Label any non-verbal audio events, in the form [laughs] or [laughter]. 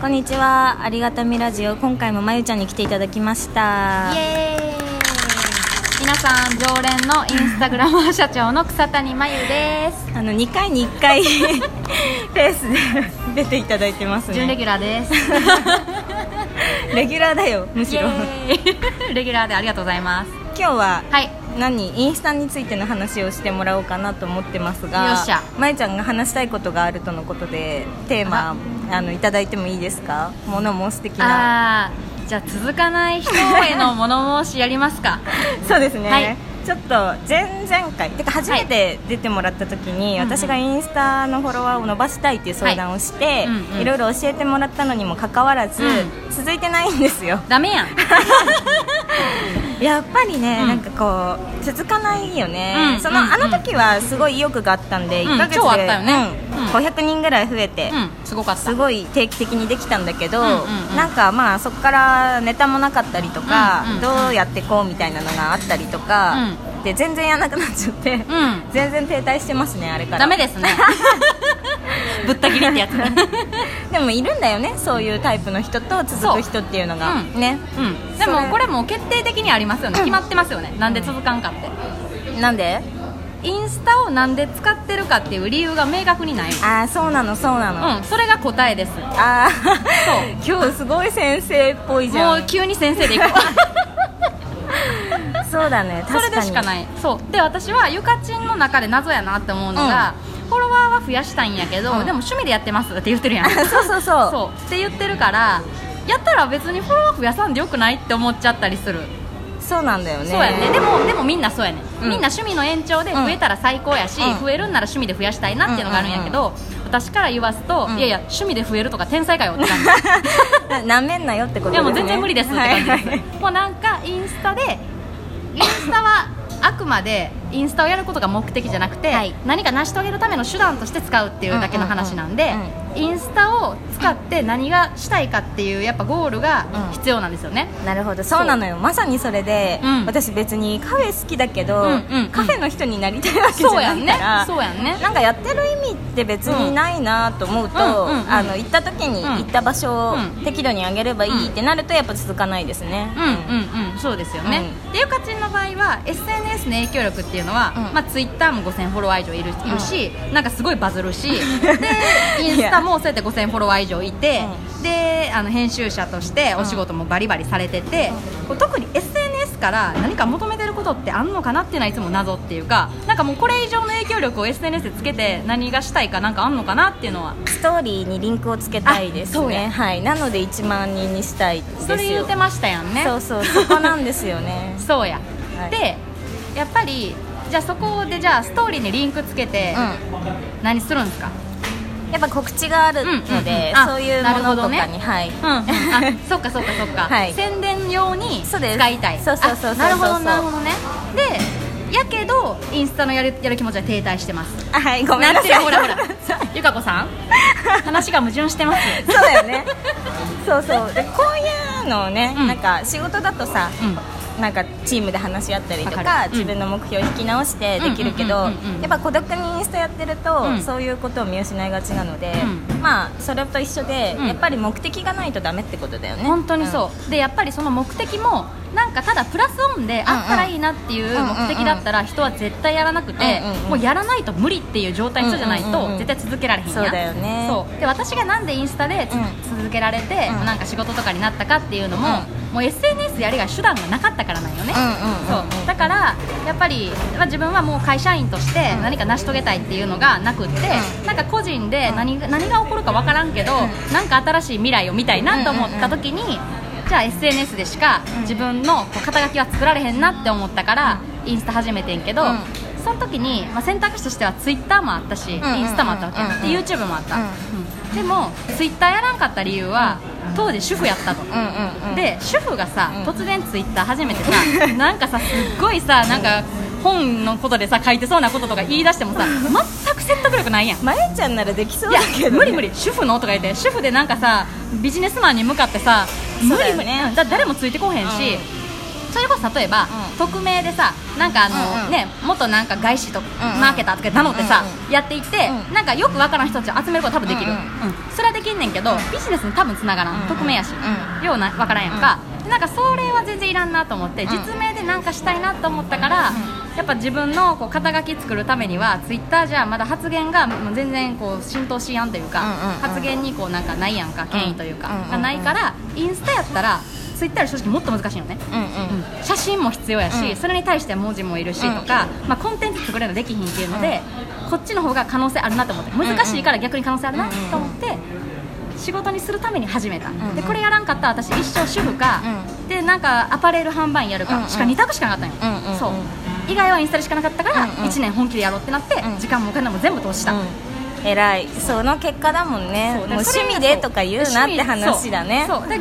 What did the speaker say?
こんにちは。ありがたみラジオ。今回もまゆちゃんに来ていただきました。イエーイ。皆さん常連のインスタグラマー社長の草谷真由です。[laughs] あの2回に1回 [laughs] ペースで出ていただいてますね。準レギュラーです。[laughs] レギュラーだよむしろ。レギュラーでありがとうございます。今日ははい何インスタについての話をしてもらおうかなと思ってますがまゆちゃんが話したいことがあるとのことでテーマあのいただいてもいいですか？物申す的な。じゃあ続かない人への物申しやりますか。[laughs] そうですね、はいちょっと前々回てか初めて出てもらった時に、うんうん私がインスタのフォロワーを伸ばしたいっていう相談をして、はい。うんうん。いろいろ教えてもらったのにもかかわらず、うん。続いてないんですよ。ダメやん。[laughs] やっぱりね、うん。なんかこう続かないよね、うん。その、うんあの時はすごい意欲があったんで、うん。1ヶ月で、超あったよね。うんうん500人ぐらい増えて、うん。すごかった。すごい定期的にできたんだけど、なんかまあそこからネタもなかったりとか、どうやってこうみたいなのがあったりとか、で全然やらなくなっちゃって、うん。全然停滞してますねあれから。ダメですね。[laughs] ぶった切りってやつ [laughs] でもいるんだよねそういうタイプの人と続く人っていうのが。そううん。ね、うん。でもこれもう決定的にありますよね。決まってますよね。なんで続かんかって。なんで？インスタをなんで使ってるかっていう理由が明確にないああそうなのそうなの、うんそれが答えです。ああ [laughs] 今日すごい先生っぽいじゃもうん急に先生でいこう。[laughs] そうだねそ確かに。れでしかない。そう。で私はゆかちんの中で謎やなって思うのが、フォロワーは増やしたいんやけど、うん。でも趣味でやってますって言ってるやん。[laughs] そうそうそう。そう。って言ってるからやったら別にフォロワー増やさんでよくないって思っちゃったりする、そうなんだよね。そうやね。でもでもみんなそうやね、うん。みんな趣味の延長で増えたら最高やし、うん。増えるんなら趣味で増やしたいなっていうのがあるんやけど、私から言わすと、うん。いやいや趣味で増えるとか天才かよって感じ。[laughs] なめんなよってこといやもう全然無理ですって感じです、はいはいもうなんかインスタでインスタはあくまでインスタをやることが目的じゃなくて、はい。何か成し遂げるための手段として使うっていうだけの話なんで、うんうんインスタを使って何がしたいかっていうやっぱゴールが必要なんですよね、なるほど。そうなのよ。まさにそれで、うん。私別にカフェ好きだけど、うんうんうん。カフェの人になりたいわけじゃそうやねなんいからそうやんね。なんかやってる意味って別にないなと思うと、うんうんうん。あの行った時にうん。行った場所をうん適度に上げればいいってなるとやっぱ続かないですね。うんうんうん。そうですよね、でゆかちんの場合は SNS の影響力っていうのは、うん。まあ、ツイッターも5000フォロワー以上いる,、いるしなんかすごいバズるし [laughs] でインスタもそうやって5000フォロワー以上いて、であの編集者としてお仕事もバリバリされてて、こう特に SNS から何か求めてることってあんのかなっていうのはいつも謎っていうかなんかもうこれ以上の影響力を SNS でつけて何がしたいかなんかあんのかなっていうのは。ストーリーにリンクをつけたいですね。はい。なので1万人にしたいですよ。それ言うてましたやんね。そうそうそこなんですよね。[laughs] そうや、はい。でやっぱりじゃあそこでじゃあストーリーにリンクつけてうん。何するんですか、やっぱ告知があるので、うんうんうん。あそういうものとかに、ね。はい。うんうん、あそっかそっかそっか、[laughs] はい。宣伝用に使いたい。そうそうそうそうあなるほどなるほどね。でやけどインスタのやるやる気持ちは停滞してます。あはいごめんなさい。ほらほら。[laughs] ゆかこさん？話が矛盾してます。そうだよね。そうそう。でこういうのをね、うん。なんか仕事だとさうんなんかチームで話し合ったりとかうん。自分の目標を引き直してできるけどやっぱ孤独にインスタやってると、うんそういうことを見失いがちなので、うまあそれと一緒で、うん。やっぱり目的がないとダメってことだよね。本当にそう、でやっぱりその目的もなんかただプラスオンであったらいいなっていう目的だったら人は絶対やらなくて、もうやらないと無理っていう状態の人じゃないと絶対続けられへんやん。そうだよね。そう。で私がなんでインスタで続けられて、うん。なんか仕事とかになったかっていうのも、もう SNS やりが手段がなかったからなんよね、そう。だからやっぱり、まあ、自分はもう会社員として何か成し遂げたいっていうのがなくって、うなんか個人で何,、何が起こるか分からんけど、うなんか新しい未来を見たいなと思った時に、じゃあ SNS でしか自分の肩書きは作られへんなって思ったから、インスタ始めてんけど、うん。その時に、まあ、選択肢としては Twitter もあったし、インスタもあったわけ、で YouTube もあった、うん。うん。でも Twitter やらんかった理由は当時主婦やったと、うんうんうん。で主婦がさ、うん。突然ツイッター始めてさ [laughs] なんかさすっごいさなんか本のことでさ書いてそうなこととか言い出してもさ全く説得力ないやん。まゆちゃんならできそうだけど、ね、無理無理。主婦のとか言って主婦でなんかさビジネスマンに向かってさ無理無理、だよね。だ誰もついてこへんし、それこそ例えば、うん。匿名でさなんかあの、ね元なんか外資と、マーケターとか名乗ってさ、うんやっていって、うん。なんかよくわからん人たちを集めること多分できる、それはできんねんけど、ビジネスに多分つながらん、匿名やし、うようなわからんやんか、でなんかそれは全然いらんなと思って、ん。実名でなんかしたいなと思ったから、やっぱ自分のこう肩書き作るためにはツイッターじゃまだ発言が全然こう浸透しやんというか、発言にこうなんかないやんか権威というか、がないからインスタやったらツイッター正直もっと難しいのね、うんうん。写真も必要やし、うん。それに対して文字もいるしとか、まあ、コンテンツ作れるのできひんっていうので、こっちの方が可能性あるなと思って難しいから逆に可能性あるなと思って、仕事にするために始めた、んでこれやらんかったら私一生主婦か、でなんかアパレル販売員やるうんうん。かしか2択しかなかったんよ、うんうんそう。以外はインスタでしかなかったから、うんうん。1年本気でやろうってなって、うん時間もお金も全部投資した、うん。偉い。その結果だもんね。もう趣味でとか言うなって話だね。そう。そう。で